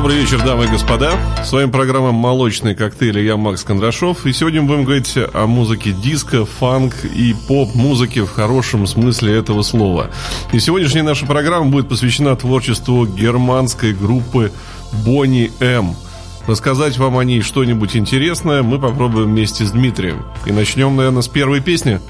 Добрый вечер, дамы и господа. С вами программа «Молочные коктейли». Я Макс Кондрашов. И сегодня мы будем говорить о музыке диско, фанк и поп-музыке в хорошем смысле этого слова. И сегодняшняя наша программа будет посвящена творчеству германской группы Бонни М. Рассказать вам о ней что-нибудь интересное мы попробуем вместе с Дмитрием. И начнем, наверное, с первой песни.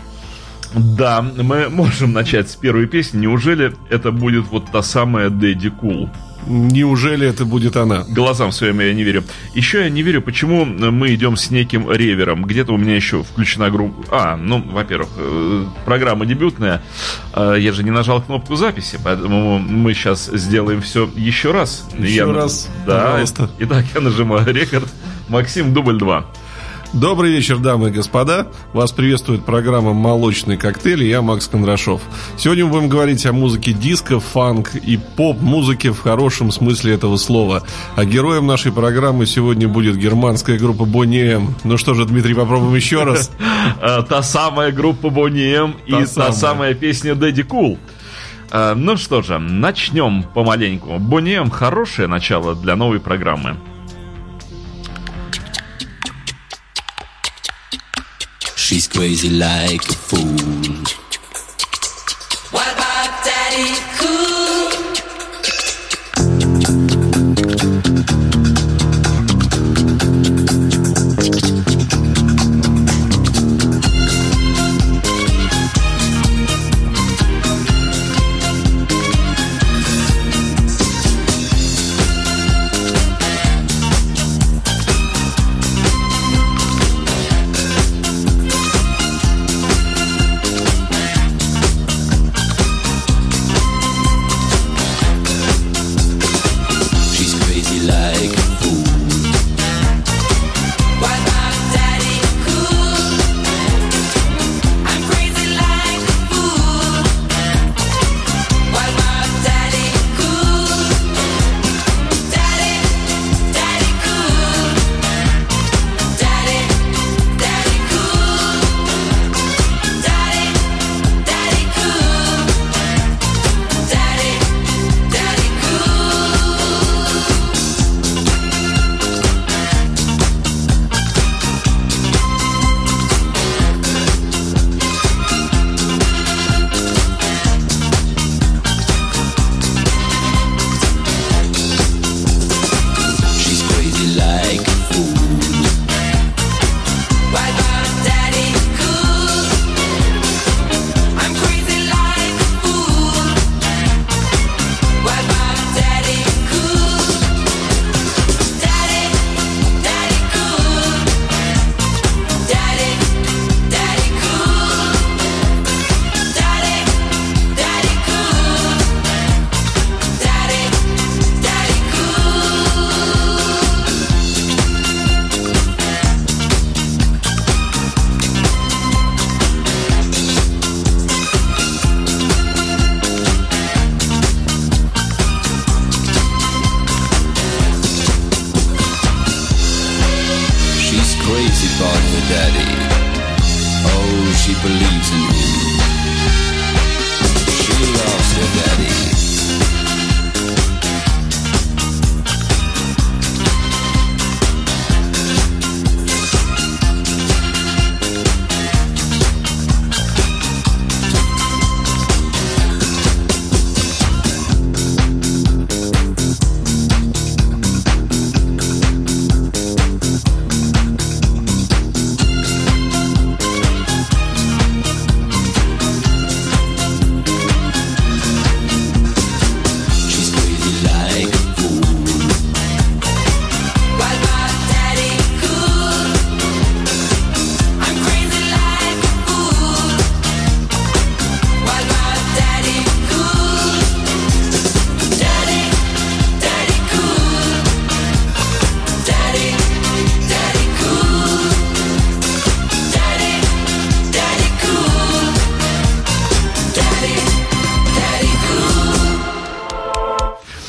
Да, мы можем начать с первой песни. Неужели это будет вот та самая Дэдди Кул? Cool? Неужели это будет она? Глазам своим я не верю. Еще я не верю, почему мы идем с неким ревером. Где-то у меня еще включена группа... А, ну, во-первых, э, программа дебютная. А, я же не нажал кнопку записи, поэтому мы сейчас сделаем все еще раз. Еще я... раз, да. пожалуйста. Итак, я нажимаю рекорд. Максим, дубль 2. Добрый вечер, дамы и господа. Вас приветствует программа «Молочный коктейль» я Макс Кондрашов. Сегодня мы будем говорить о музыке диско, фанк и поп-музыке в хорошем смысле этого слова. А героем нашей программы сегодня будет германская группа Бонни М. Ну что же, Дмитрий, попробуем еще раз. Э, та самая группа Бонни М и та самая песня Дэдди Кул. Э, ну что же, начнем помаленьку. Бонни М хорошее начало для новой программы. She's crazy like a fool. What about Daddy Cool?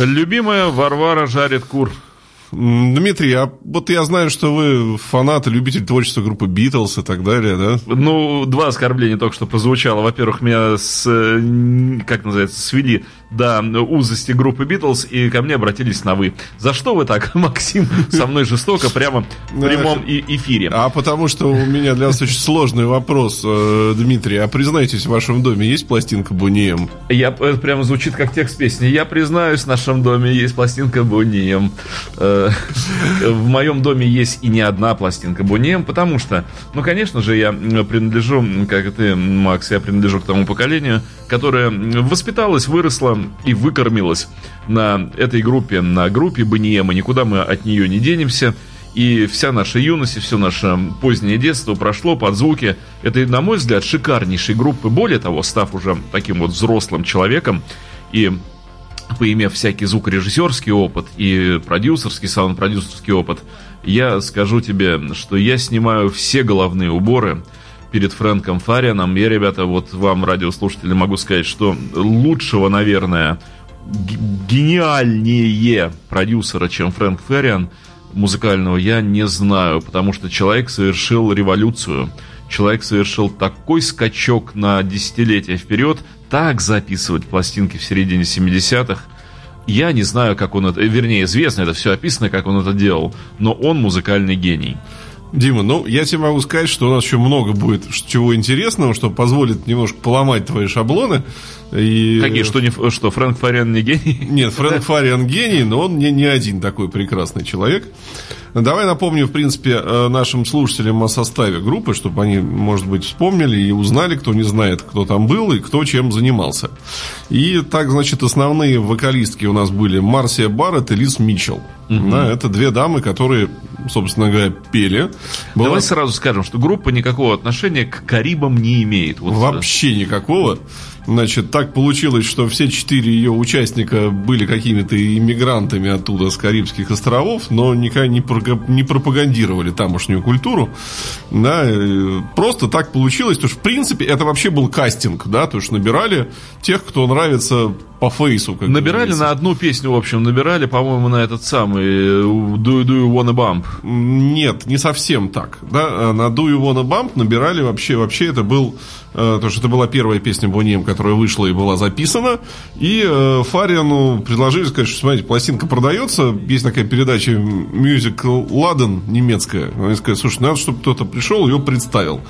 Любимая Варвара жарит кур. Дмитрий, а вот я знаю, что вы фанат и любитель творчества группы Битлз и так далее, да? Ну, два оскорбления только что прозвучало. Во-первых, меня с, как называется, свели до узости группы Битлз и ко мне обратились на «вы». За что вы так, Максим, со мной жестоко прямо в прямом эфире? А потому что у меня для вас очень сложный вопрос, э, Дмитрий. А признайтесь, в вашем доме есть пластинка Бунием? Я, это прямо звучит как текст песни. Я признаюсь, в нашем доме есть пластинка Бунием. Э, в моем доме есть и не одна пластинка Бунием, потому что, ну, конечно же, я принадлежу, как и ты, Макс, я принадлежу к тому поколению, которое воспиталось, выросло и выкормилось на этой группе, на группе Бунием, и никуда мы от нее не денемся. И вся наша юность, и все наше позднее детство прошло под звуки этой, на мой взгляд, шикарнейшей группы. Более того, став уже таким вот взрослым человеком и поимев всякий звукорежиссерский опыт и продюсерский, саунд-продюсерский опыт, я скажу тебе, что я снимаю все головные уборы перед Фрэнком Фарианом. Я, ребята, вот вам, радиослушатели, могу сказать, что лучшего, наверное, гениальнее продюсера, чем Фрэнк Ферриан – музыкального я не знаю, потому что человек совершил революцию. Человек совершил такой скачок на десятилетия вперед, так записывать пластинки в середине 70-х. Я не знаю, как он это... Вернее, известно, это все описано, как он это делал. Но он музыкальный гений. Дима, ну, я тебе могу сказать, что у нас еще много будет чего интересного, что позволит немножко поломать твои шаблоны. И... Какие, что, не, что Фрэнк Фариан не гений? Нет, Фрэнк Фариан гений, но он не, не один такой прекрасный человек. Давай напомню, в принципе, э, нашим слушателям о составе группы, чтобы они, может быть, вспомнили и узнали, кто не знает, кто там был и кто чем занимался. И так, значит, основные вокалистки у нас были Марсия Барретт и Лиз Митчелл. Угу. Да, это две дамы, которые, собственно говоря, пели. Была... Давай сразу скажем, что группа никакого отношения к Карибам не имеет. Вот Вообще никакого. Значит, так получилось, что все четыре ее участника были какими-то иммигрантами оттуда, с Карибских островов, но никогда не, не пропагандировали тамошнюю культуру. Да, просто так получилось, то что, в принципе, это вообще был кастинг, да, то есть набирали тех, кто нравится по фейсу. Как набирали говорится. на одну песню, в общем, набирали, по-моему, на этот самый э, Do, Do You Wanna Bump? Нет, не совсем так. Да? А на Do You Wanna Bump набирали вообще, вообще это был, э, то, что это была первая песня Бонием, которая вышла и была записана, и э, Фариану предложили сказать, что, смотрите, пластинка продается, есть такая передача Music Ладен немецкая, они сказали, слушай, надо, чтобы кто-то пришел, ее представил.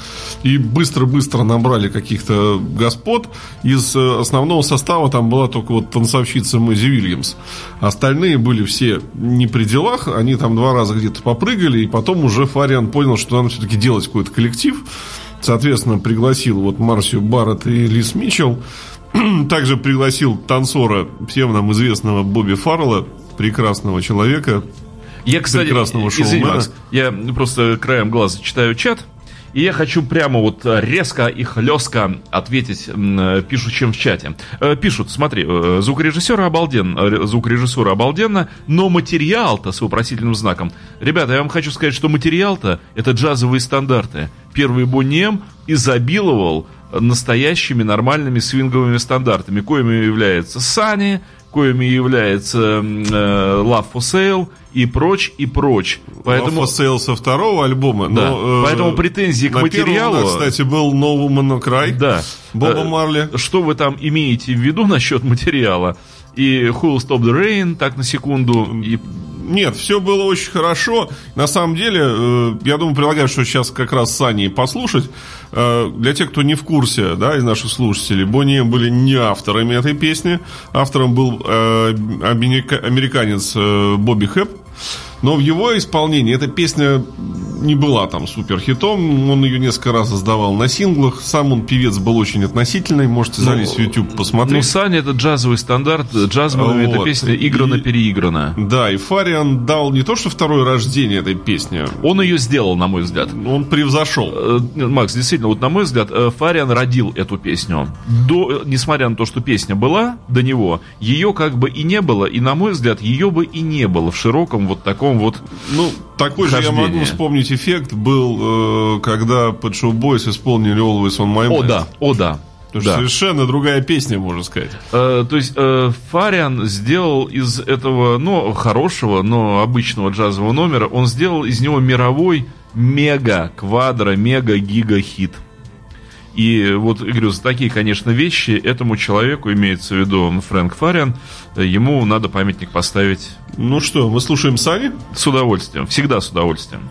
И быстро-быстро набрали каких-то господ, из э, основного состава там была только только вот танцовщица Мэзи Вильямс. Остальные были все не при делах, они там два раза где-то попрыгали, и потом уже Фариан понял, что надо все-таки делать какой-то коллектив. Соответственно, пригласил вот Марсию Барретт и Лис Митчелл. Также пригласил танцора, всем нам известного Бобби Фаррелла, прекрасного человека, я, кстати, прекрасного шоумена. я просто краем глаза читаю чат. И я хочу прямо вот резко и хлестко ответить пишущим в чате. Э, пишут, смотри, э, звукорежиссера обалден, э, звукорежиссура обалденно, но материал-то с вопросительным знаком. Ребята, я вам хочу сказать, что материал-то это джазовые стандарты. Первый Бонем изобиловал настоящими нормальными свинговыми стандартами, коими является Сани, коими является э, Love for Sale и прочь, и прочь. Поэтому... Love for Sale со второго альбома. Да. Но, э, Поэтому претензии к материалу... Первом, да, кстати, был No Woman No Cry. Да. Боба э, Марли. Что вы там имеете в виду насчет материала? И Who Will Stop the Rain, так на секунду. И нет, все было очень хорошо. На самом деле, э, я думаю, предлагаю, что сейчас как раз с Аней послушать. Э, для тех, кто не в курсе, да, из наших слушателей, Бонни были не авторами этой песни. Автором был э, американец Бобби Хэп. Но в его исполнении эта песня не была там супер хитом. Он ее несколько раз издавал на синглах. Сам он певец был очень относительный. Можете залезть ну, в YouTube посмотреть. Ну, Саня это джазовый стандарт. Джазовая вот. эта песня играна-переиграна. Да, и Фариан дал не то, что второе рождение этой песни. Он ее сделал, на мой взгляд. Он превзошел. Э, Макс, действительно, вот на мой взгляд, э, Фариан родил эту песню. До, несмотря на то, что песня была до него, ее как бы и не было. И, на мой взгляд, ее бы и не было в широком вот таком вот Ну, такой хождение. же я могу вспомнить эффект был, э, когда Pet Shop Boys исполнили Always On My Mind. О, да, о, да. Потому да. совершенно другая песня, можно сказать. Э, то есть э, Фариан сделал из этого, ну, хорошего, но обычного джазового номера, он сделал из него мировой мега, квадро, мега, гига хит. И вот, говорю, за такие, конечно, вещи этому человеку, имеется в виду Фрэнк Фариан, ему надо памятник поставить. Ну что, мы слушаем Сани? С удовольствием, всегда с удовольствием.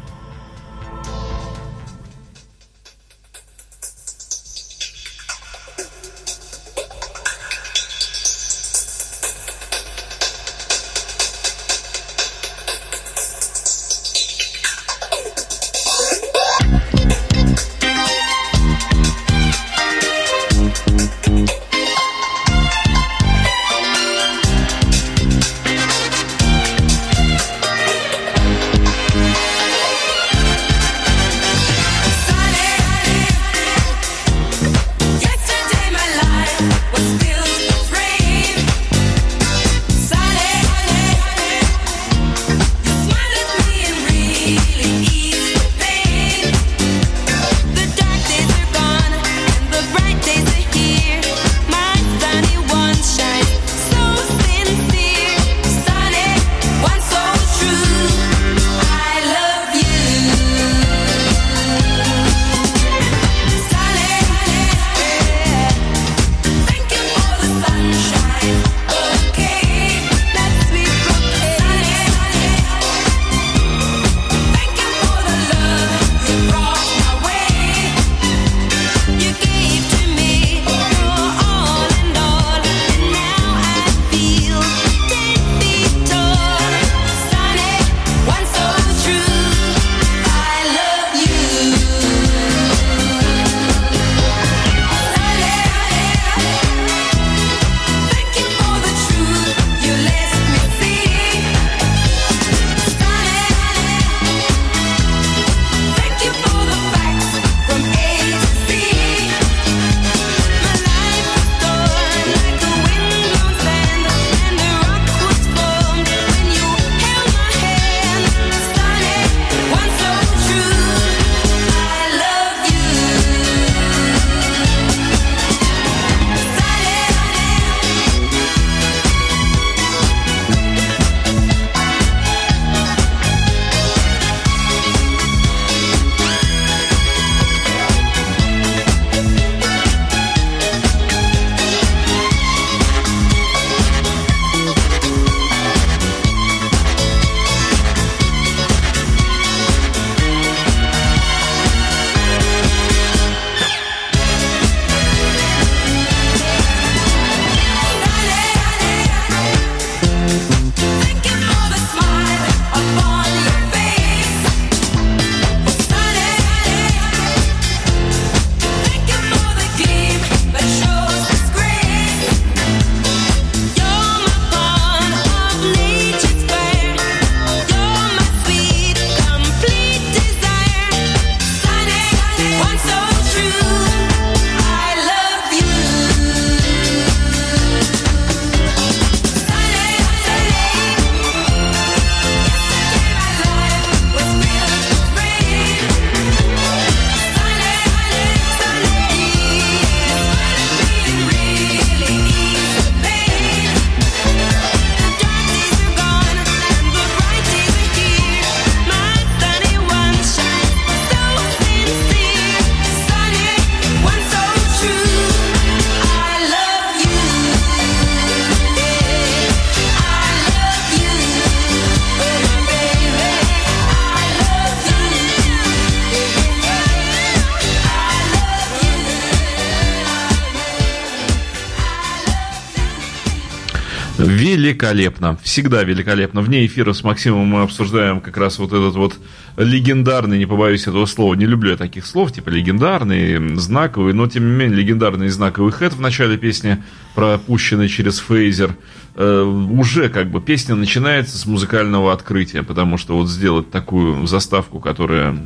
Великолепно. Всегда великолепно. Вне эфира с Максимом мы обсуждаем как раз вот этот вот легендарный, не побоюсь этого слова, не люблю я таких слов, типа легендарный, знаковый, но тем не менее легендарный и знаковый хэт в начале песни, пропущенный через фейзер. Э, уже как бы песня начинается с музыкального открытия, потому что вот сделать такую заставку, которая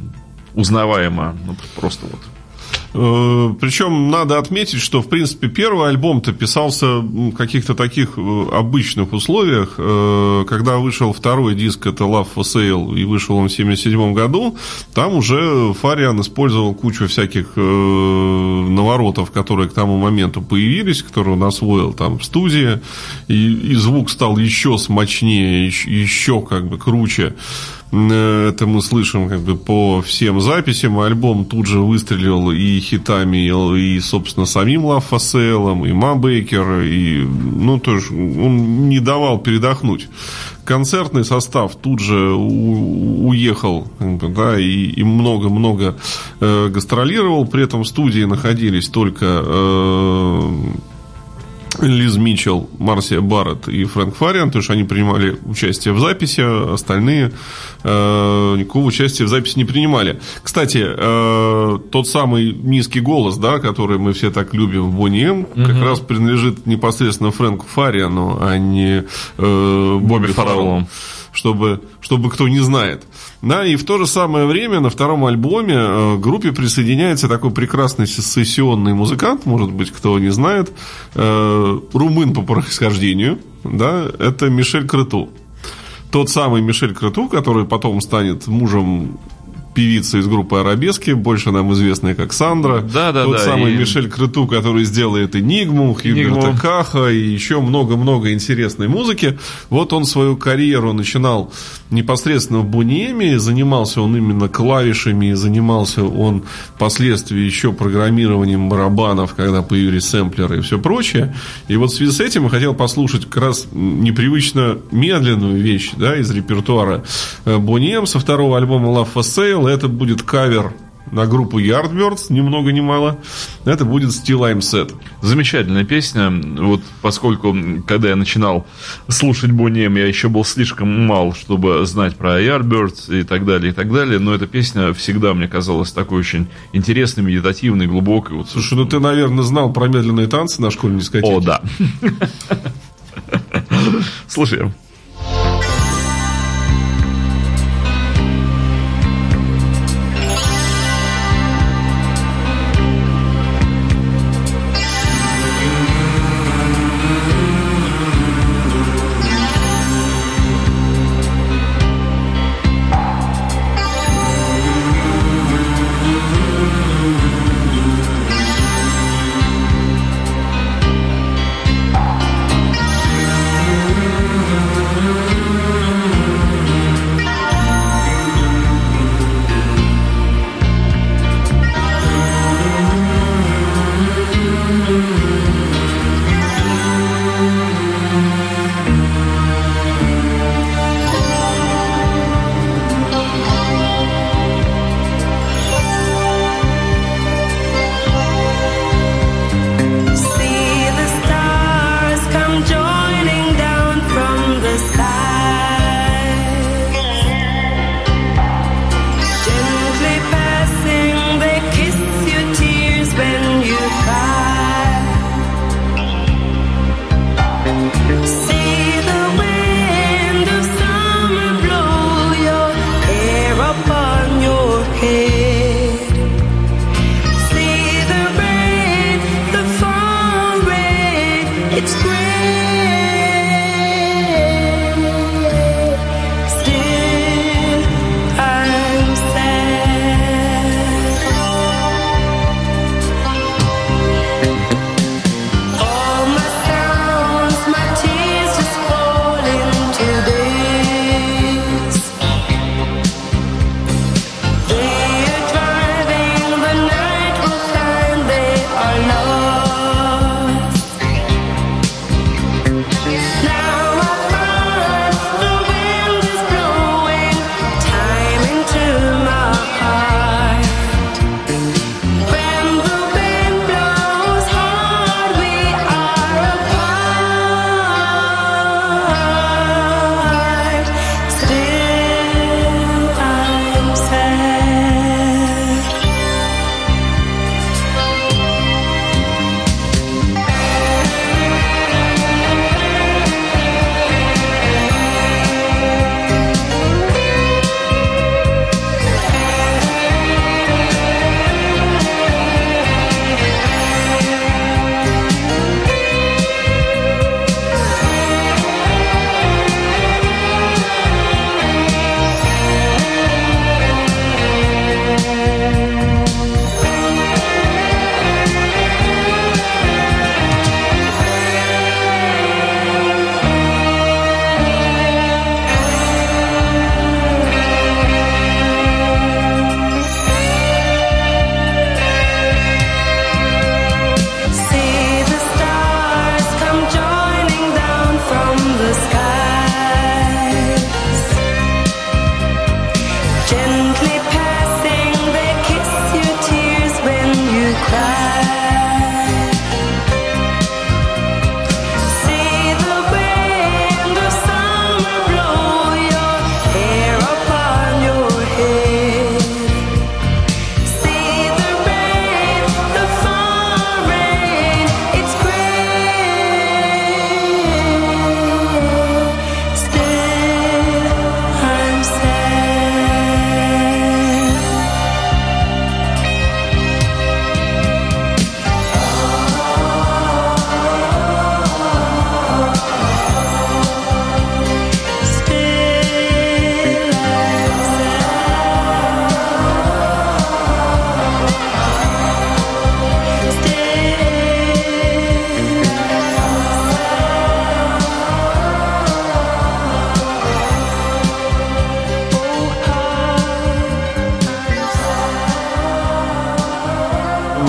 узнаваема, ну просто вот Причем надо отметить, что, в принципе, первый альбом-то писался в каких-то таких э, обычных условиях. Э, когда вышел второй диск, это Love for Sale, и вышел он в 1977 году, там уже Фариан использовал кучу всяких наворотов, которые к тому моменту появились, которые он освоил там в студии, и, и звук стал еще смачнее, еще, еще как бы круче. Это мы слышим как бы по всем записям. Альбом тут же выстрелил и хитами, и, собственно, самим Лав Фасселом, и Ма Бейкер, и, ну, тоже он не давал передохнуть. Концертный состав тут же у, уехал, да, и много-много э, гастролировал. При этом в студии находились только э, Лиз Митчелл, Марсия Барретт и Фрэнк Фариан, то есть они принимали участие в записи, остальные э, никакого участия в записи не принимали. Кстати, э, тот самый низкий голос, да, который мы все так любим в Бонни М, угу. как раз принадлежит непосредственно Фрэнку Фариану, а не э, Бобби Фарреллу чтобы, чтобы кто не знает. Да, и в то же самое время на втором альбоме э, группе присоединяется такой прекрасный сессионный музыкант, может быть, кто не знает, э, румын по происхождению, да, это Мишель Крыту. Тот самый Мишель Крыту, который потом станет мужем певица из группы Арабески, больше нам известная как Сандра. Да, да, Тот да. самый и... Мишель Крыту, который сделает Энигму, Хьюберта Каха и еще много-много интересной музыки. Вот он свою карьеру начинал непосредственно в Бунеме, занимался он именно клавишами, занимался он впоследствии еще программированием барабанов, когда появились сэмплеры и все прочее. И вот в связи с этим я хотел послушать как раз непривычно медленную вещь да, из репертуара Бунем со второго альбома Love for Sale это будет кавер на группу Yardbirds, ни много ни мало. Это будет Still I'm Set. Замечательная песня. Вот поскольку, когда я начинал слушать Бонни я еще был слишком мал, чтобы знать про Yardbirds и так далее, и так далее. Но эта песня всегда мне казалась такой очень интересной, медитативной, глубокой. Вот, Слушай, ну ты, наверное, знал про медленные танцы на школьной дискотеке. О, да. Слушай,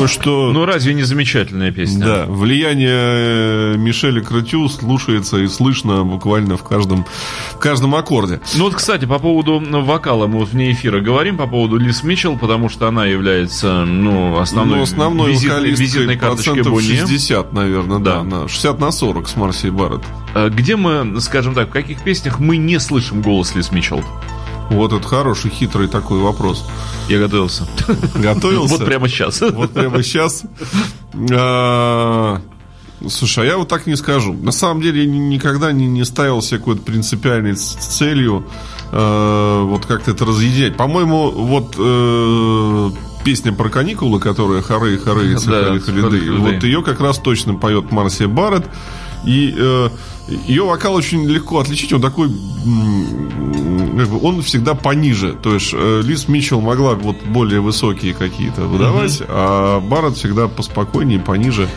думаю, что... Ну, разве не замечательная песня? Да, влияние Мишеля Кратю слушается и слышно буквально в каждом, в каждом аккорде. Ну вот, кстати, по поводу вокала, мы вот вне эфира говорим по поводу Лис Митчелл, потому что она является, ну, основной, ну, основной визит, визитной карточкой Бонни. 60, наверное, да. да на 60 на 40 с Марсией Барретт. А где мы, скажем так, в каких песнях мы не слышим голос Лис Митчелл? Вот это хороший, хитрый такой вопрос. Я готовился. Готовился? Вот прямо сейчас. Вот прямо сейчас. А, слушай, а я вот так не скажу. На самом деле я никогда не, не ставил себе какой-то принципиальной целью э, вот как-то это разъединять. По-моему, вот э, песня про каникулы, которая «Хоры, хоры, цикали, халиды», вот ее как раз точно поет Марсия Барретт. И э, ее вокал очень легко отличить. Он такой, как бы, он всегда пониже. То есть э, Лиз Митчелл могла вот более высокие какие-то выдавать, mm-hmm. а Барретт всегда поспокойнее, пониже.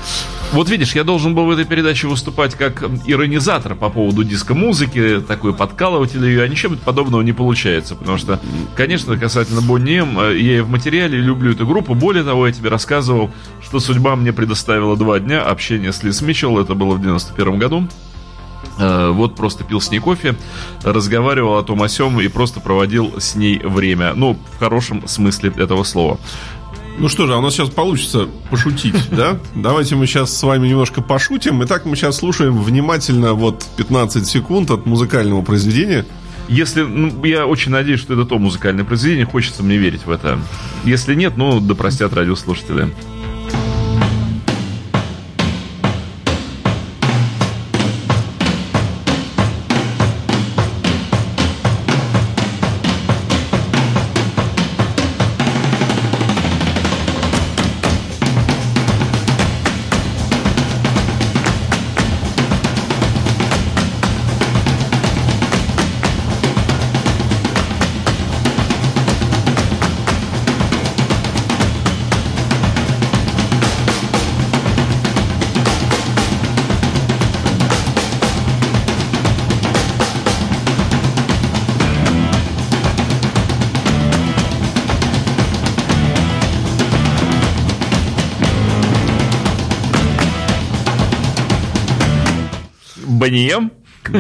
Вот видишь, я должен был в этой передаче выступать как иронизатор по поводу диско-музыки, такой подкалыватель ее, а ничем подобного не получается. Потому что, конечно, касательно Бонни М, э, я и в материале люблю эту группу. Более того, я тебе рассказывал, что судьба мне предоставила два дня общения с Лиз Митчелл. Это было в 91 году. Э, вот просто пил с ней кофе, разговаривал о том о сём и просто проводил с ней время. Ну, в хорошем смысле этого слова. Ну что же, а у нас сейчас получится пошутить, да? Давайте мы сейчас с вами немножко пошутим. Итак, мы сейчас слушаем внимательно вот 15 секунд от музыкального произведения. Если, ну, я очень надеюсь, что это то музыкальное произведение, хочется мне верить в это. Если нет, ну, да простят радиослушатели.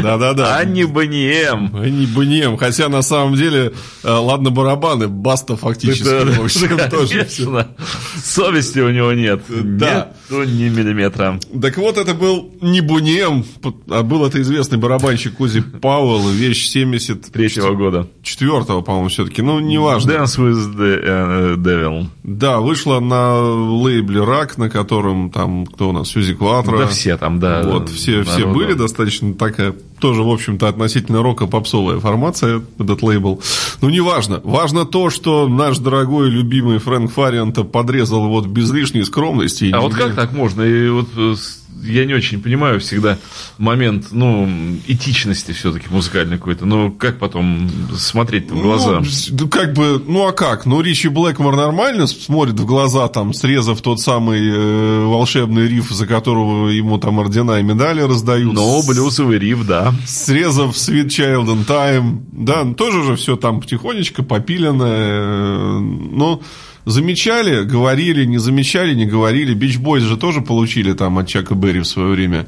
Да-да-да. А не Бонием. А не Бонием. Хотя на самом деле, э, ладно, барабаны, баста фактически. Да, в общем, да, тоже Совести у него нет. Да. Нет, ни миллиметра. Так вот, это был не Бунием, а был это известный барабанщик Кози Пауэлл, вещь 73 -го года. Четвертого, по-моему, все-таки. Ну, неважно. Dance with the uh, Devil. Да, вышла на лейбле Рак, на котором там, кто у нас, Сьюзи Кватро. Да все там, да. Вот, все, все были достаточно такая тоже, в общем-то, относительно рока попсовая формация, этот лейбл. Ну, не важно. То, что наш дорогой, любимый Фрэнк Фарианта подрезал вот без лишней скромности. А вот как так можно? И вот э, я не очень понимаю всегда момент, ну, этичности все-таки музыкальной какой-то. Ну, как потом смотреть в глаза? Ну, как бы, ну, а как? Ну, Ричи Блэкмор нормально смотрит в глаза, там, срезав тот самый э, волшебный риф, за которого ему там ордена и медали раздают. Ну, блюзовый риф, да. Срезав Sweet Child in Time. Да, тоже же все там потихонечку попиленное. Э, но замечали, говорили, не замечали, не говорили. Бич Бойз же тоже получили там от Чака Берри в свое время.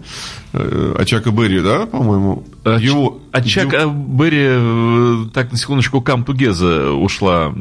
Э, от Чака Берри, да, по-моему? От, его, от Чака его... Берри, э, так, на секундочку, Come Together ушла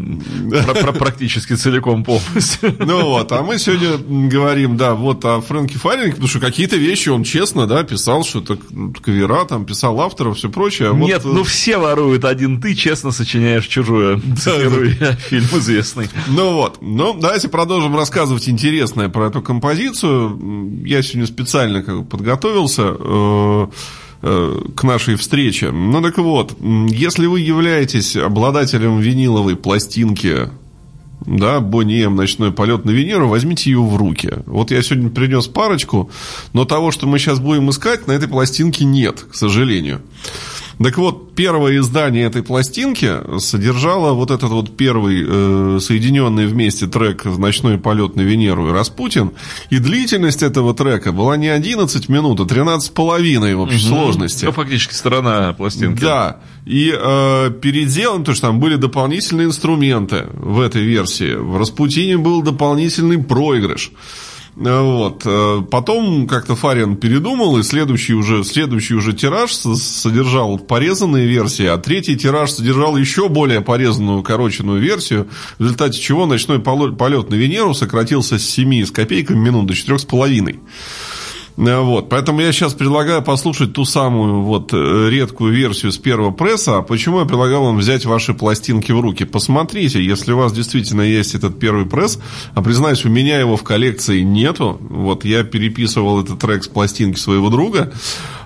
практически целиком полностью. Ну вот, а мы сегодня говорим, да, вот о Фрэнке Фаринге, потому что какие-то вещи он честно, да, писал, что это кавера, там, писал авторов, все прочее. А Нет, вот... ну все воруют, один ты честно сочиняешь чужое. Цитируя фильм известный. Ну вот, ну давайте продолжим рассказывать интересное про эту композицию. Я сегодня специально как бы подготовился готовился э, э, к нашей встрече. Ну так вот, если вы являетесь обладателем виниловой пластинки да, Бонни М, ночной полет на Венеру, возьмите ее в руки. Вот я сегодня принес парочку, но того, что мы сейчас будем искать, на этой пластинке нет, к сожалению. Так вот, первое издание этой пластинки содержало вот этот вот первый э, соединенный вместе трек «Ночной полет на Венеру» и «Распутин». И длительность этого трека была не 11 минут, а 13 с половиной в общей угу. сложности. Ну, фактически сторона пластинки. Да. И э, переделан, то что там были дополнительные инструменты в этой версии. В «Распутине» был дополнительный проигрыш. Вот. Э, потом как-то Фарин передумал, и следующий уже, следующий уже тираж содержал порезанные версии, а третий тираж содержал еще более порезанную, укороченную версию, в результате чего ночной полет на Венеру сократился с 7 с копейками минут до 4,5. Э, вот, поэтому я сейчас предлагаю послушать ту самую вот э, редкую версию с первого пресса. А почему я предлагал вам взять ваши пластинки в руки? Посмотрите, если у вас действительно есть этот первый пресс, а признаюсь, у меня его в коллекции нету. Вот я переписывал этот трек с пластинки своего друга.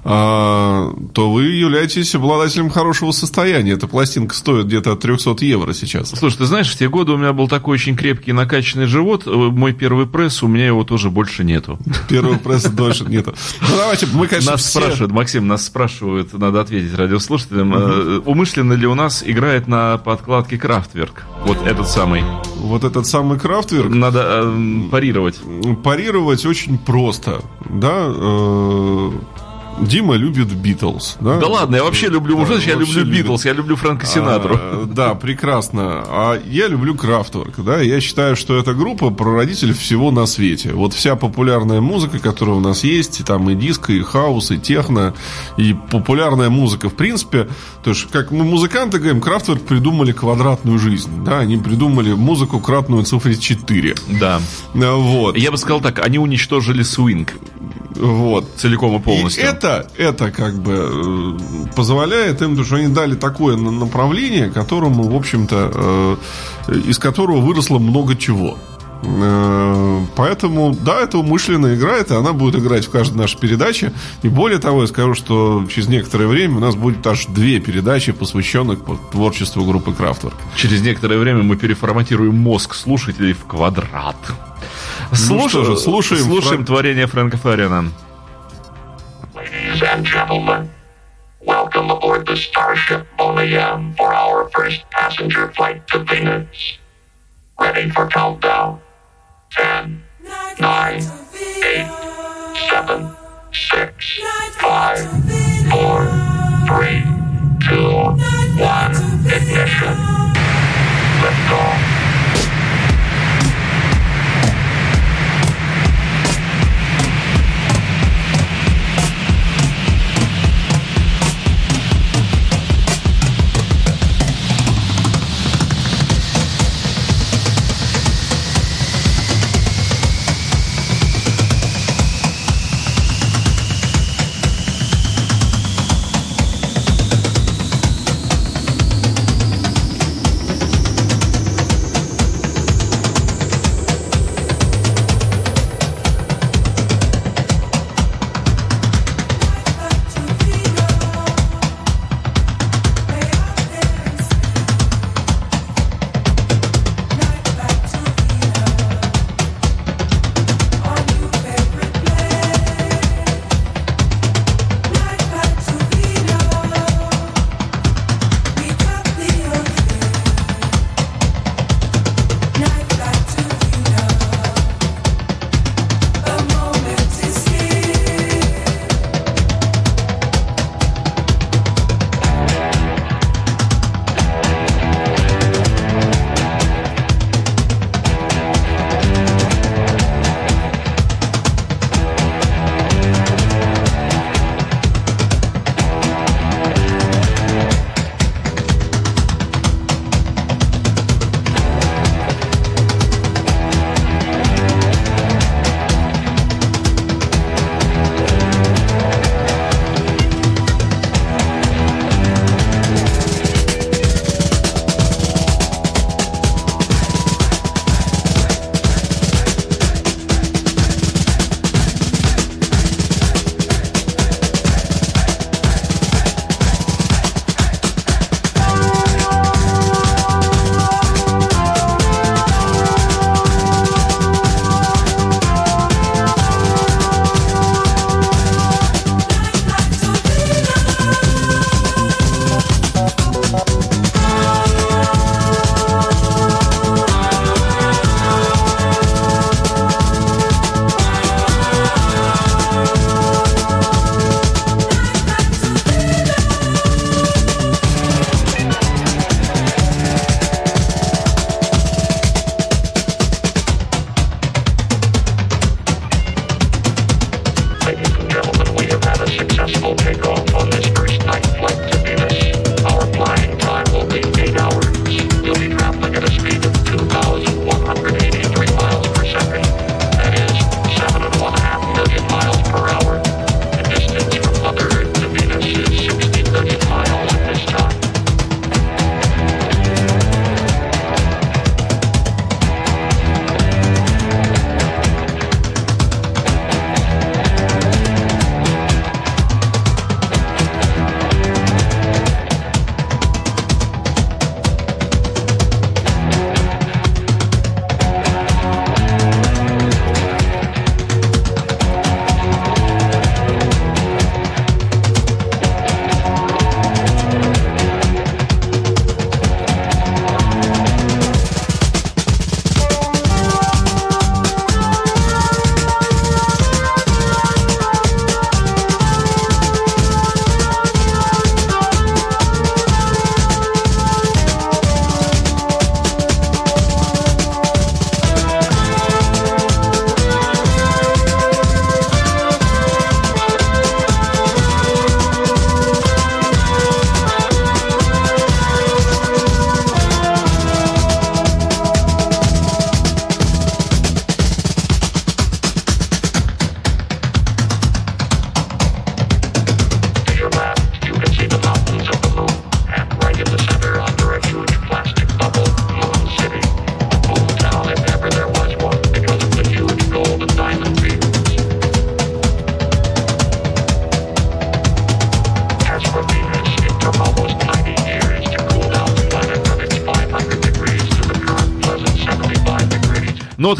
А, то вы являетесь обладателем хорошего состояния. Эта пластинка стоит где-то от 300 евро сейчас. Слушай, ты знаешь, в те годы у меня был такой очень крепкий накачанный живот. Э, мой первый пресс, у меня его тоже больше нету. Первого пресса дольше нету. Ну, давайте, мы, конечно, Нас все... спрашивают, Максим, нас спрашивают, надо ответить радиослушателям, угу. умышленно ли у нас играет на подкладке Крафтверк? Вот этот самый. Вот этот самый Крафтверк? Надо э, парировать. Парировать очень просто, да, э, Дима любит Битлз. Да? да ладно, я вообще люблю уже, я люблю Битлз, я люблю Фрэнка Синатру. А, да, прекрасно. А я люблю Крафтворк. Да? Я считаю, что эта группа прародитель всего на свете. Вот вся популярная музыка, которая у нас есть, там и диско, и хаус, и техно, и популярная музыка в принципе. То есть, как мы музыканты говорим, Крафтворк придумали квадратную жизнь. Да? Они придумали музыку кратную цифре 4. Да. Вот. Я бы сказал так, они уничтожили свинг. Вот. Целиком и полностью. И это, это как бы э, позволяет им, потому что они дали такое направление, которому, в общем-то, э, из которого выросло много чего. Э, поэтому, да, это умышленно играет, и она будет играть в каждой нашей передаче. И более того, я скажу, что через некоторое время у нас будет аж две передачи, посвященных творчеству группы Крафтворк. Через некоторое время мы переформатируем мозг слушателей в квадрат. Ну что же, слушаем, слушаем творение Фрэнка Фарина. Ladies and gentlemen, welcome aboard the Starship Bonayam for our first passenger flight to Venus. Ready for countdown. 10, 9, 8, 7, 6, 5, 4, 3, 2, 1, ignition. Lift off.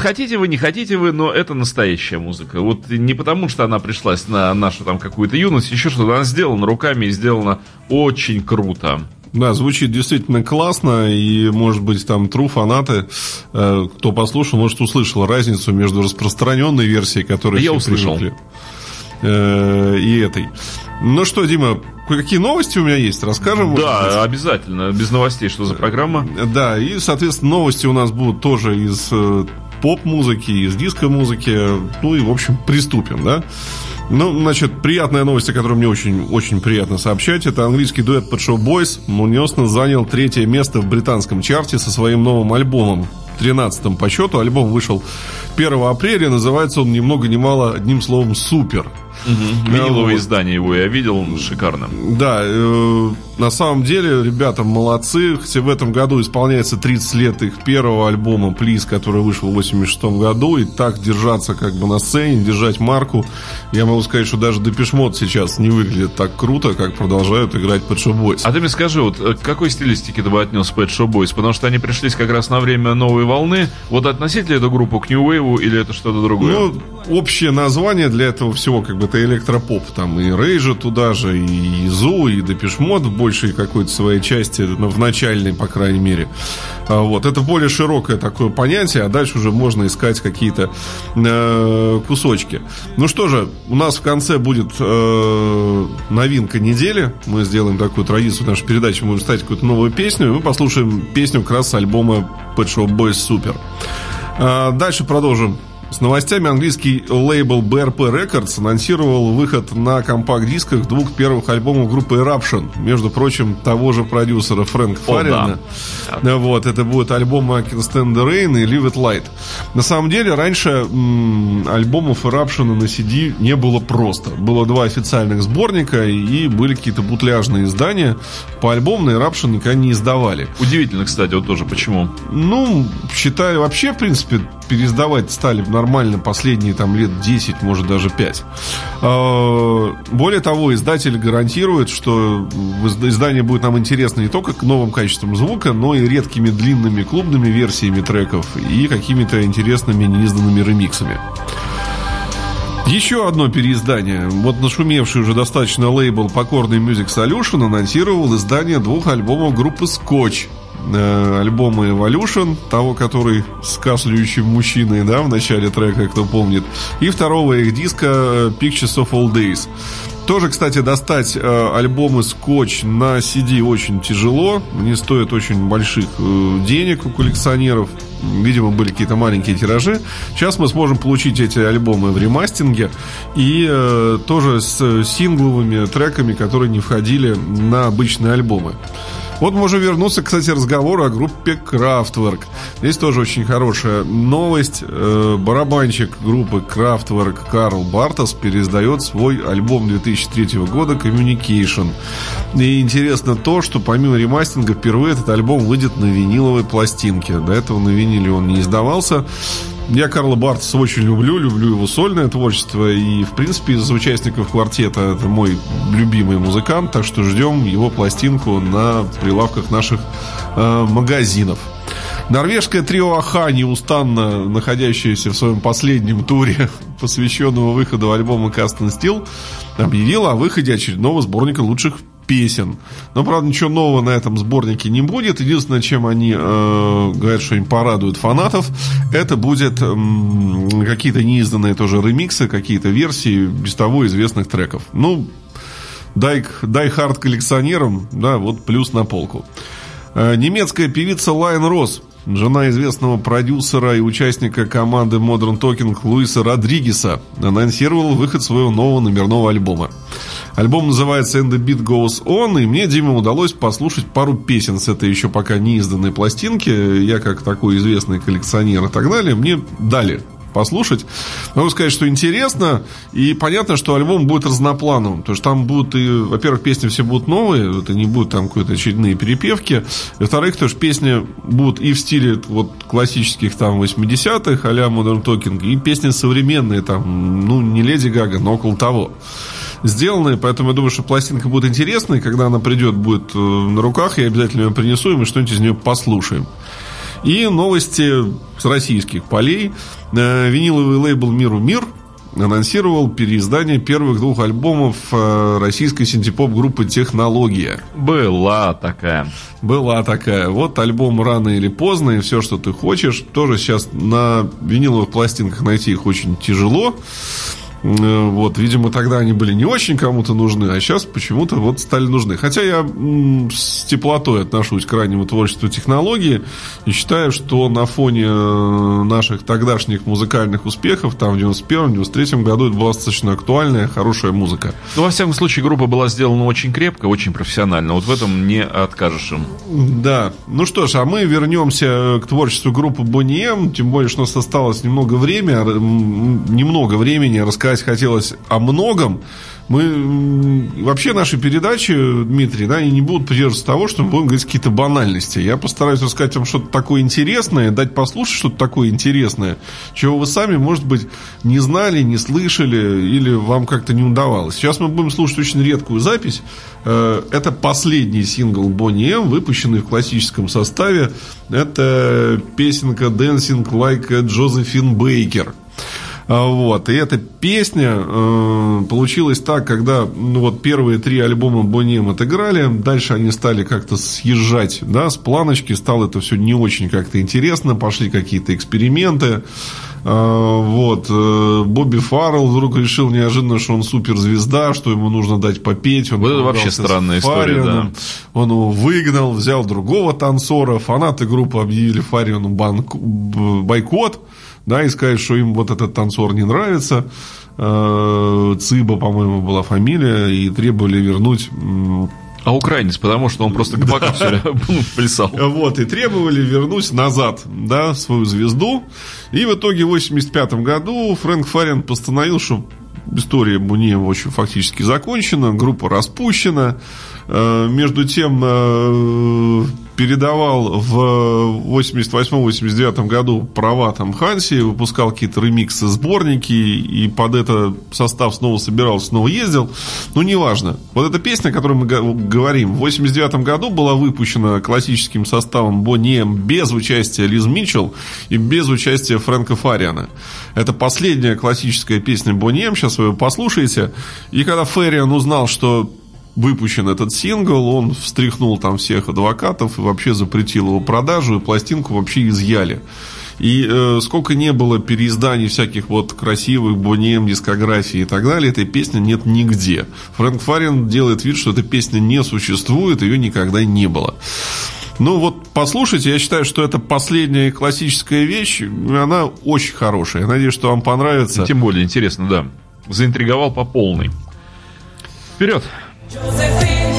Хотите вы, не хотите вы, но это настоящая музыка. Вот не потому, что она пришлась на нашу там какую-то юность, еще что-то. Она сделана руками и сделана очень круто. Да, звучит действительно классно, и, может быть, там true фанаты, э, кто послушал, может, услышал разницу между распространенной версией, которая Я услышал. Привыкли, э, и этой. Ну что, Дима, какие новости у меня есть? Расскажем? Да, обязательно. Без новостей, что за программа? Да, и, соответственно, новости у нас будут тоже из э, поп-музыки, из диско-музыки. Ну и, в общем, приступим, да? Ну, значит, приятная новость, о которой мне очень, очень приятно сообщать. Это английский дуэт Pet Shop Boys. Муньосно занял третье место в британском чарте со своим новым альбомом. 13 по счету. Альбом вышел 1 апреля. Называется он ни много ни мало одним словом «Супер». Угу. Виниловое вот. издание его я видел, шикарно. Да, э, на самом деле, ребята молодцы. Хотя в этом году исполняется 30 лет их первого альбома «Плиз», который вышел в 86 году. И так держаться как бы на сцене, держать марку. Я могу сказать, что даже Депешмот сейчас не выглядит так круто, как продолжают играть Pet Shop Boys. А ты мне скажи, вот э, к какой стилистике ты бы отнес Pet Shop Boys? Потому что они пришлись как раз на время новой волны. Вот относить ли эту группу к New Wave или это что-то другое? Ну, общее название для этого всего, как бы это электропоп. Там и Рейжа туда же, и Зу, и Депешмот в большей какой-то своей части, ну, в начальной, по крайней мере. А вот. Это более широкое такое понятие, а дальше уже можно искать какие-то э, кусочки. Ну что же, у нас в конце будет э, новинка недели. Мы сделаем такую традицию нашей передачи, будем ставить какую-то новую песню, и мы послушаем песню как раз с альбома Pet Shop Boys Super. А дальше продолжим с новостями английский лейбл BRP Records анонсировал выход на компакт-дисках двух первых альбомов группы Eruption. Между прочим, того же продюсера Фрэнк Фарина. Да. Вот, это будет Can Stand the Rain и Live It Light. На самом деле, раньше м- альбомов Eruption на CD не было просто. Было два официальных сборника и были какие-то бутляжные издания. По альбому на Eruption никогда не издавали. Удивительно, кстати, вот тоже почему. Ну, считаю, вообще, в принципе, переиздавать стали нормально последние там лет 10, может даже 5. А, более того, издатель гарантирует, что издание будет нам интересно не только к новым качествам звука, но и редкими длинными клубными версиями треков и какими-то интересными неизданными ремиксами. Еще одно переиздание. Вот нашумевший уже достаточно лейбл Покорный Music Solution анонсировал издание двух альбомов группы Scotch э, альбома Evolution, того, который с кашляющим мужчиной, да, в начале трека, кто помнит, и второго их диска э, Pictures of All Days. Тоже, кстати, достать э, альбомы Скотч на CD очень тяжело. Они стоят очень больших э, денег у коллекционеров. Видимо, были какие-то маленькие тиражи. Сейчас мы сможем получить эти альбомы в ремастинге и э, тоже с сингловыми треками, которые не входили на обычные альбомы. Вот можем вернуться, кстати, разговору о группе Kraftwerk. Здесь тоже очень хорошая новость. Э, барабанщик группы Kraftwerk Карл Бартас переиздает свой альбом 2003 года Communication. И интересно то, что помимо ремастинга впервые этот альбом выйдет на виниловой пластинке. До этого на виниле он не издавался. Я Карла Бартса очень люблю, люблю его сольное творчество. И, в принципе, из участников квартета это мой любимый музыкант. Так что ждем его пластинку на прилавках наших э, магазинов. Норвежское трио Аха, неустанно находящееся в своем последнем туре, посвященного выходу альбома Custom Steel, объявило о выходе очередного сборника лучших песен. Но, правда, ничего нового на этом сборнике не будет. Единственное, чем они э, говорят, что им порадуют фанатов, это будет э, какие-то неизданные тоже ремиксы, какие-то версии без того известных треков. Ну, die, die-hard коллекционерам, да, вот плюс на полку. Э, немецкая певица Lian Ross Жена известного продюсера и участника команды Modern Talking Луиса Родригеса анонсировала выход своего нового номерного альбома. Альбом называется And the Beat Goes On, и мне, Дима, удалось послушать пару песен с этой еще пока не изданной пластинки. Я, как такой известный коллекционер и так далее, мне дали послушать. Могу сказать, что интересно. И понятно, что альбом будет разноплановым. Потому что там будут и, во-первых, песни все будут новые. Это не будут там какие-то очередные перепевки. Во-вторых, тоже песни будут и в стиле вот классических там 80-х, а-ля Modern Talking, и песни современные там, ну, не Леди Гага, но около того сделаны, поэтому я думаю, что пластинка будет интересной, когда она придет, будет э, на руках, я обязательно ее принесу, и мы что-нибудь из нее послушаем. И новости с российских полей. Э, виниловый лейбл «Миру мир» анонсировал переиздание первых двух альбомов э, российской синтепоп-группы «Технология». Была такая. Была такая. Вот альбом «Рано или поздно» и все, что ты хочешь. Тоже сейчас на виниловых пластинках найти их очень тяжело. Э, вот, видимо, тогда они были не очень кому-то нужны, а сейчас почему-то вот стали нужны. Хотя я с теплотой отношусь к раннему творчеству технологии и считаю, что на фоне э, наших тогдашних музыкальных успехов, там в 91-93 году это была достаточно актуальная, хорошая музыка. Ну, во всяком случае, группа была сделана очень крепко, очень профессионально. Вот в этом не откажешь им. Да. Ну что ж, а мы вернемся к творчеству группы M, тем более, что у нас осталось немного времени, немного времени рассказать рассказать хотелось о многом. Мы вообще наши передачи, Дмитрий, да, и не будут придерживаться того, что мы будем говорить какие-то банальности. Я постараюсь рассказать вам что-то такое интересное, дать послушать что-то такое интересное, чего вы сами, может быть, не знали, не слышали или вам как-то не удавалось. Сейчас мы будем слушать очень редкую запись. Э, это последний сингл Бонни М, выпущенный в классическом составе. Это песенка Dancing Like Josephine Baker. А, вот. И эта песня э, получилась так, когда ну, вот первые три альбома Бонем отыграли, дальше они стали как-то съезжать да, с планочки, стало это все не очень как-то интересно, пошли какие-то эксперименты. А, вот. Э, Бобби Фаррелл вдруг решил неожиданно, что он суперзвезда, что ему нужно дать попеть. Он вот это вообще странная история, да. Он его выгнал, взял другого танцора. Фанаты группы объявили Фариону банк... бойкот да, и сказать, что им вот этот танцор не нравится. Э, Циба, по-моему, была фамилия, и требовали вернуть а украинец, потому что он просто гопака да. все плясал. Вот, и требовали вернуть назад, да, свою звезду. И в итоге в 85 году Фрэнк Фарен постановил, что история Буниева очень фактически закончена, группа распущена. Э, между тем, э, передавал в 88-89 году права там Ханси, выпускал какие-то ремиксы, сборники, и под это состав снова собирался, снова ездил. Ну, неважно. Вот эта песня, о которой мы говорим, в 89 году была выпущена классическим составом Бонни М без участия Лиз Митчелл и без участия Фрэнка Фариана. Это последняя классическая песня Бонни М, сейчас вы ее послушаете. И когда Фэриан узнал, что выпущен этот сингл, он встряхнул там всех адвокатов и вообще запретил его продажу, и пластинку вообще изъяли. И э, сколько не было переизданий всяких вот красивых бонем, дискографии и так далее, этой песни нет нигде. Фрэнк Фарин делает вид, что эта песня не существует, ее никогда не было. Ну вот послушайте, я считаю, что это последняя классическая вещь, она очень хорошая. Я надеюсь, что вам понравится. Тем более интересно, да. Заинтриговал по полной. Вперед! Josephine,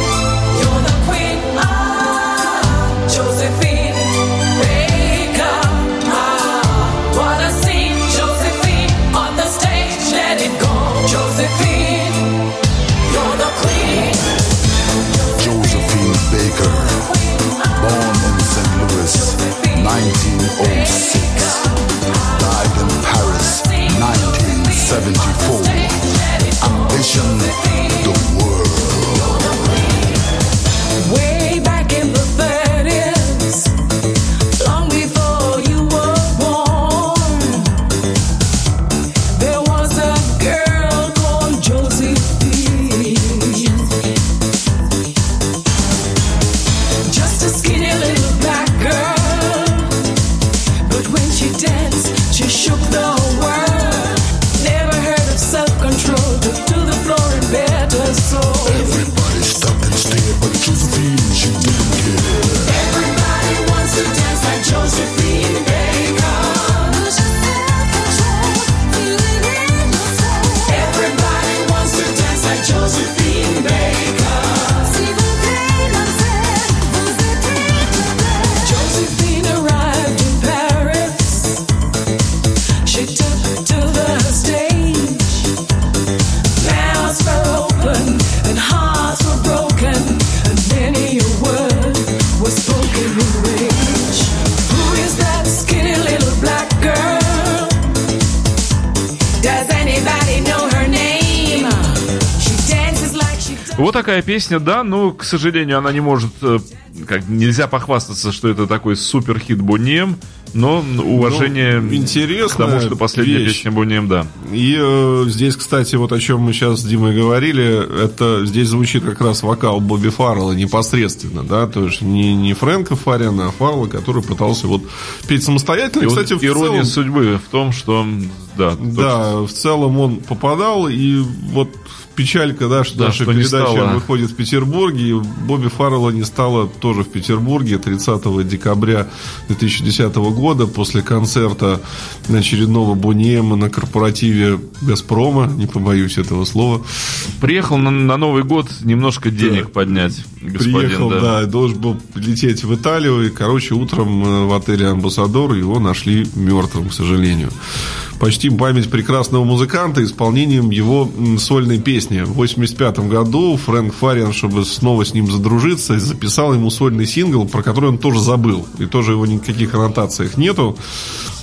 you're the queen. Ah, Josephine, Baker. Ah, what a scene. Josephine, on the stage, let it go. Josephine, you're the queen. Josephine Baker, born in St. Louis, 1906. Died in Paris, 1970. неплохая песня, да, но, к сожалению, она не может... Э, как, нельзя похвастаться, что это такой супер-хит Бонем, но уважение ну, интересно, к тому, что последняя вещь. песня Бонем, да. И э, здесь, кстати, вот о чем мы сейчас с Димой говорили, это здесь звучит как раз вокал Бобби Фаррелла непосредственно, да, то есть не, не Фрэнка Фаррена, а Фаррелла, который пытался вот петь самостоятельно. И кстати, вот ирония целом... судьбы в том, что... Да, да, в целом он попадал, и вот печалька, да, что да, наша что передача выходит в Петербурге. И Бобби Фаррелла не стало тоже в Петербурге 30 декабря 2010 года после концерта очередного Бониема на корпоративе Газпрома, не побоюсь этого слова. Приехал на, на Новый год немножко денег да. поднять, господин. Приехал, да. да, должен был лететь в Италию, и, короче, утром э, в отеле Амбассадор его нашли мертвым, к сожалению почтим память прекрасного музыканта исполнением его сольной песни. В 1985 году Фрэнк Фариан, чтобы снова с ним задружиться, записал ему сольный сингл, про который он тоже забыл. И тоже его никаких аннотациях нету.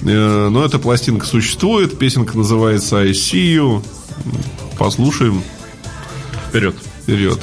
Э, но эта пластинка существует. Песенка называется «I see you». Послушаем. Вперед. Вперед.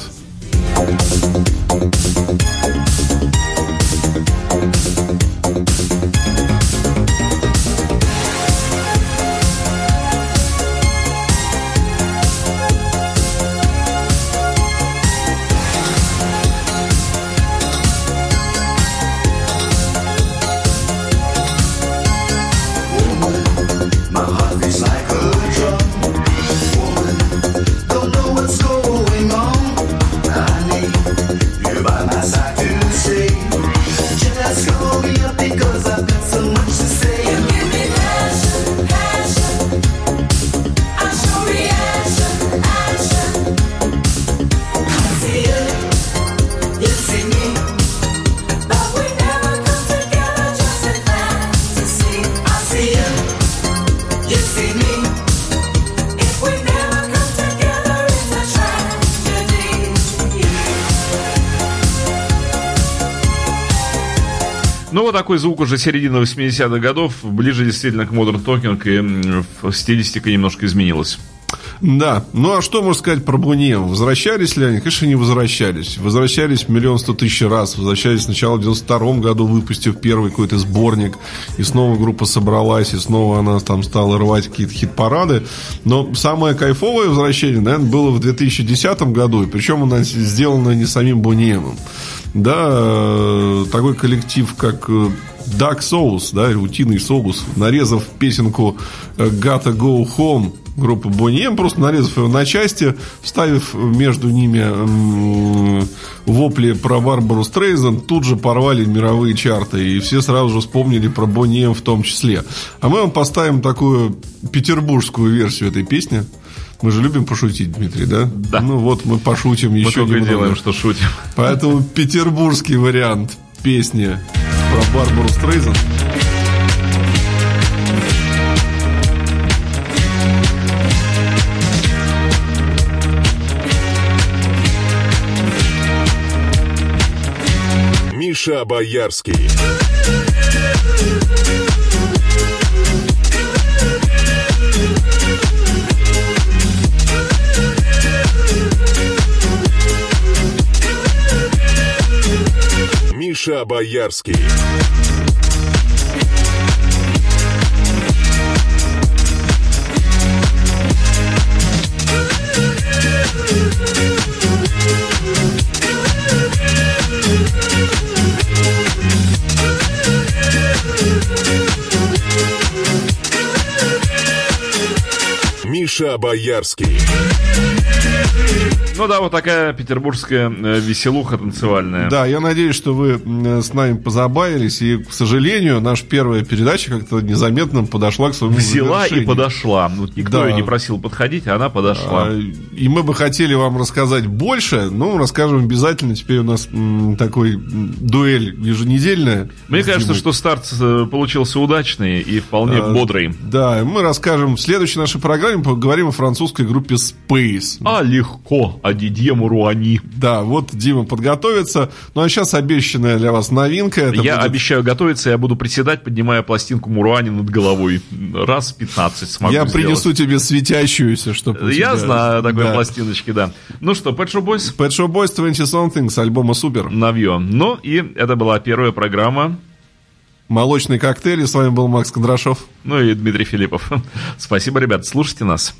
Такой звук уже середины 80-х годов, ближе действительно к Modern Talking, и стилистика немножко изменилась. Да. Ну, а что можно сказать про Буньем? Возвращались ли они? Конечно, не возвращались. Возвращались миллион сто тысяч раз. Возвращались сначала в 92 году, выпустив первый какой-то сборник. И снова группа собралась, и снова она там стала рвать какие-то хит-парады. Но самое кайфовое возвращение, наверное, было в 2010 году. И причем оно сделано не самим Буньемом да, э, такой коллектив, как э, Duck Souls, да, утиный соус, нарезав песенку э, Gotta Go Home группы Bonnie просто нарезав его на части, вставив между ними вопли про Барбару Стрейзен, тут же порвали мировые чарты, и все сразу же вспомнили про Bonnie в том числе. А мы вам поставим такую петербургскую версию этой песни. Мы же любим пошутить, Дмитрий, да? Да. Ну вот мы пошутим мы еще немного. делаем, что шутим. Поэтому петербургский вариант песни про Барбару Стрейзен. Миша Боярский. Миша Боярский. Миша Боярский. Ну да, вот такая петербургская э, веселуха танцевальная. Да, я надеюсь, что вы с нами позабавились. И, к сожалению, наша первая передача как-то незаметно подошла к своему Взяла завершению. и подошла. Вот никто да. ее не просил подходить, а она подошла. А, и мы бы хотели вам рассказать больше, но расскажем обязательно. Теперь у нас м, такой дуэль еженедельная. Мне кажется, что старт э, получился удачный и вполне а, бодрый. Да, мы расскажем в следующей нашей программе, поговорим о французской группе Space. А легко, о Дидье Муруани. Да, вот Дима подготовится. Ну а сейчас обещанная для вас новинка. Это я будет... обещаю готовиться, я буду приседать, поднимая пластинку Муруани над головой. Раз 15 смогу Я сделать. принесу тебе светящуюся, чтобы Я тебя... знаю такой да. пластиночки, да. Ну что, Pet Show Boys? Pet Show Boys 20 Something с альбома Супер. Навье. Ну и это была первая программа молочный коктейль. И с вами был Макс Кондрашов. Ну и Дмитрий Филиппов. Спасибо, ребят. Слушайте нас.